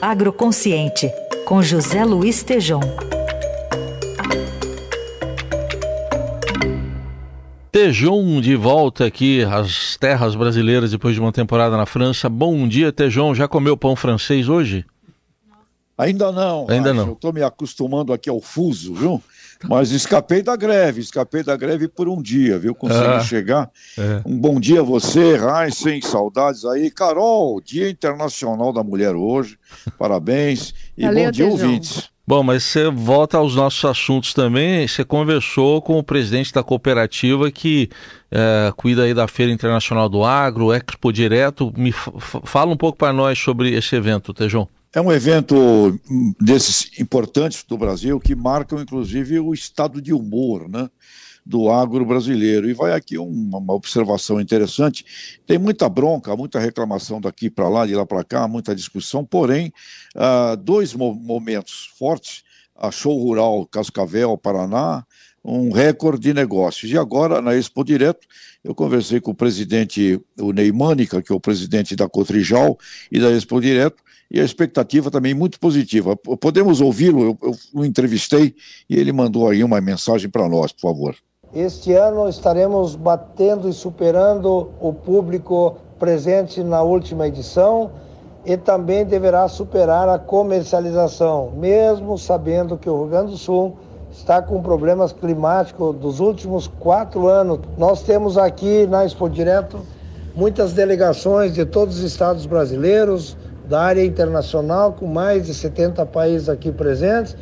Agroconsciente, com José Luiz Tejom. Tejon de volta aqui às terras brasileiras depois de uma temporada na França. Bom dia, Tejon. Já comeu pão francês hoje? Ainda não. Ainda não. Eu estou me acostumando aqui ao fuso, viu? Mas escapei da greve, escapei da greve por um dia, viu? Consegui ah, chegar. É. Um bom dia a você, Raíssen, saudades aí. Carol, Dia Internacional da Mulher hoje, parabéns. E Valeu, bom dia, Tejão. ouvintes. Bom, mas você volta aos nossos assuntos também. Você conversou com o presidente da cooperativa que é, cuida aí da Feira Internacional do Agro, Expo Direto. Me fala um pouco para nós sobre esse evento, Tejão. É um evento desses importantes do Brasil que marcam, inclusive, o estado de humor, né? do agro brasileiro. E vai aqui uma, uma observação interessante: tem muita bronca, muita reclamação daqui para lá, de lá para cá, muita discussão, porém, uh, dois mo momentos fortes: a Show Rural Cascavel, Paraná, um recorde de negócios. E agora, na Expo Direto, eu conversei com o presidente, o Ney que é o presidente da Cotrijal e da Expo Direto, e a expectativa também muito positiva. Podemos ouvi-lo? Eu, eu o entrevistei e ele mandou aí uma mensagem para nós, por favor. Este ano estaremos batendo e superando o público presente na última edição e também deverá superar a comercialização, mesmo sabendo que o Rio Grande do Sul está com problemas climáticos dos últimos quatro anos. Nós temos aqui na Expo Direto muitas delegações de todos os estados brasileiros, da área internacional, com mais de 70 países aqui presentes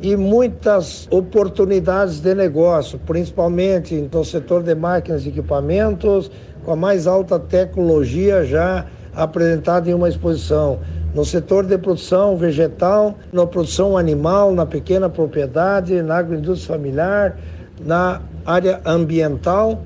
e muitas oportunidades de negócio, principalmente no setor de máquinas e equipamentos, com a mais alta tecnologia já apresentada em uma exposição. No setor de produção vegetal, na produção animal, na pequena propriedade, na agroindústria familiar, na área ambiental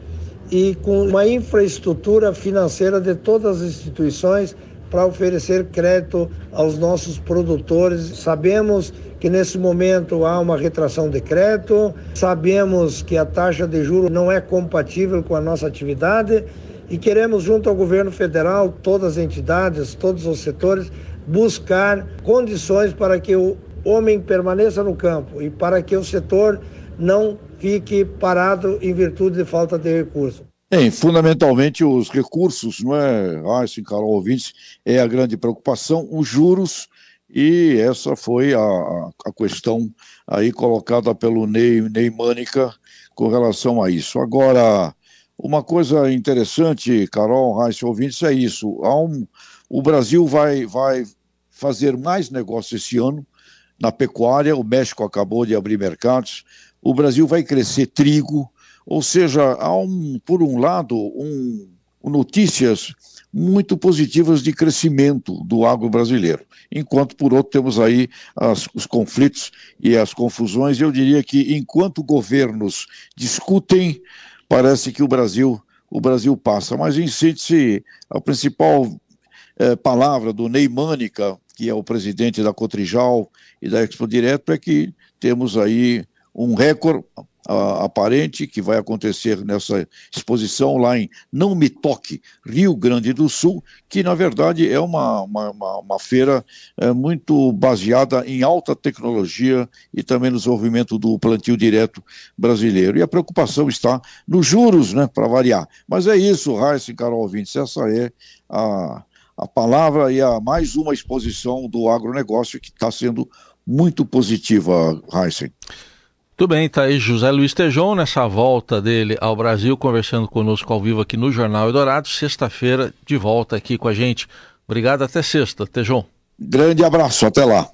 e com uma infraestrutura financeira de todas as instituições para oferecer crédito aos nossos produtores. Sabemos que nesse momento há uma retração de crédito, sabemos que a taxa de juros não é compatível com a nossa atividade e queremos, junto ao governo federal, todas as entidades, todos os setores, buscar condições para que o homem permaneça no campo e para que o setor não fique parado em virtude de falta de recursos. Bem, fundamentalmente os recursos, não é, ah, esse Carol ouvintes, é a grande preocupação, os juros, e essa foi a, a questão aí colocada pelo Ney, Ney Mânica com relação a isso. Agora, uma coisa interessante, Carol, Raíssa ouvintes, é isso, um, o Brasil vai, vai fazer mais negócios esse ano na pecuária, o México acabou de abrir mercados, o Brasil vai crescer trigo, ou seja, há um, por um lado, um, notícias muito positivas de crescimento do agro brasileiro, enquanto por outro temos aí as, os conflitos e as confusões. Eu diria que enquanto governos discutem, parece que o Brasil o Brasil passa. Mas em síntese, a principal eh, palavra do Ney que é o presidente da Cotrijal e da Expo Direto, é que temos aí um recorde uh, aparente que vai acontecer nessa exposição lá em Não Me Toque, Rio Grande do Sul, que na verdade é uma, uma, uma, uma feira é, muito baseada em alta tecnologia e também no desenvolvimento do plantio direto brasileiro. E a preocupação está nos juros, né, para variar. Mas é isso, Raíssa e Carol Ouvintes, essa é a, a palavra e a mais uma exposição do agronegócio que está sendo muito positiva, Heisen. Tudo bem, tá aí José Luiz Tejon nessa volta dele ao Brasil, conversando conosco ao vivo aqui no Jornal Eldorado, sexta-feira de volta aqui com a gente. Obrigado, até sexta, Tejon. Grande abraço, até lá.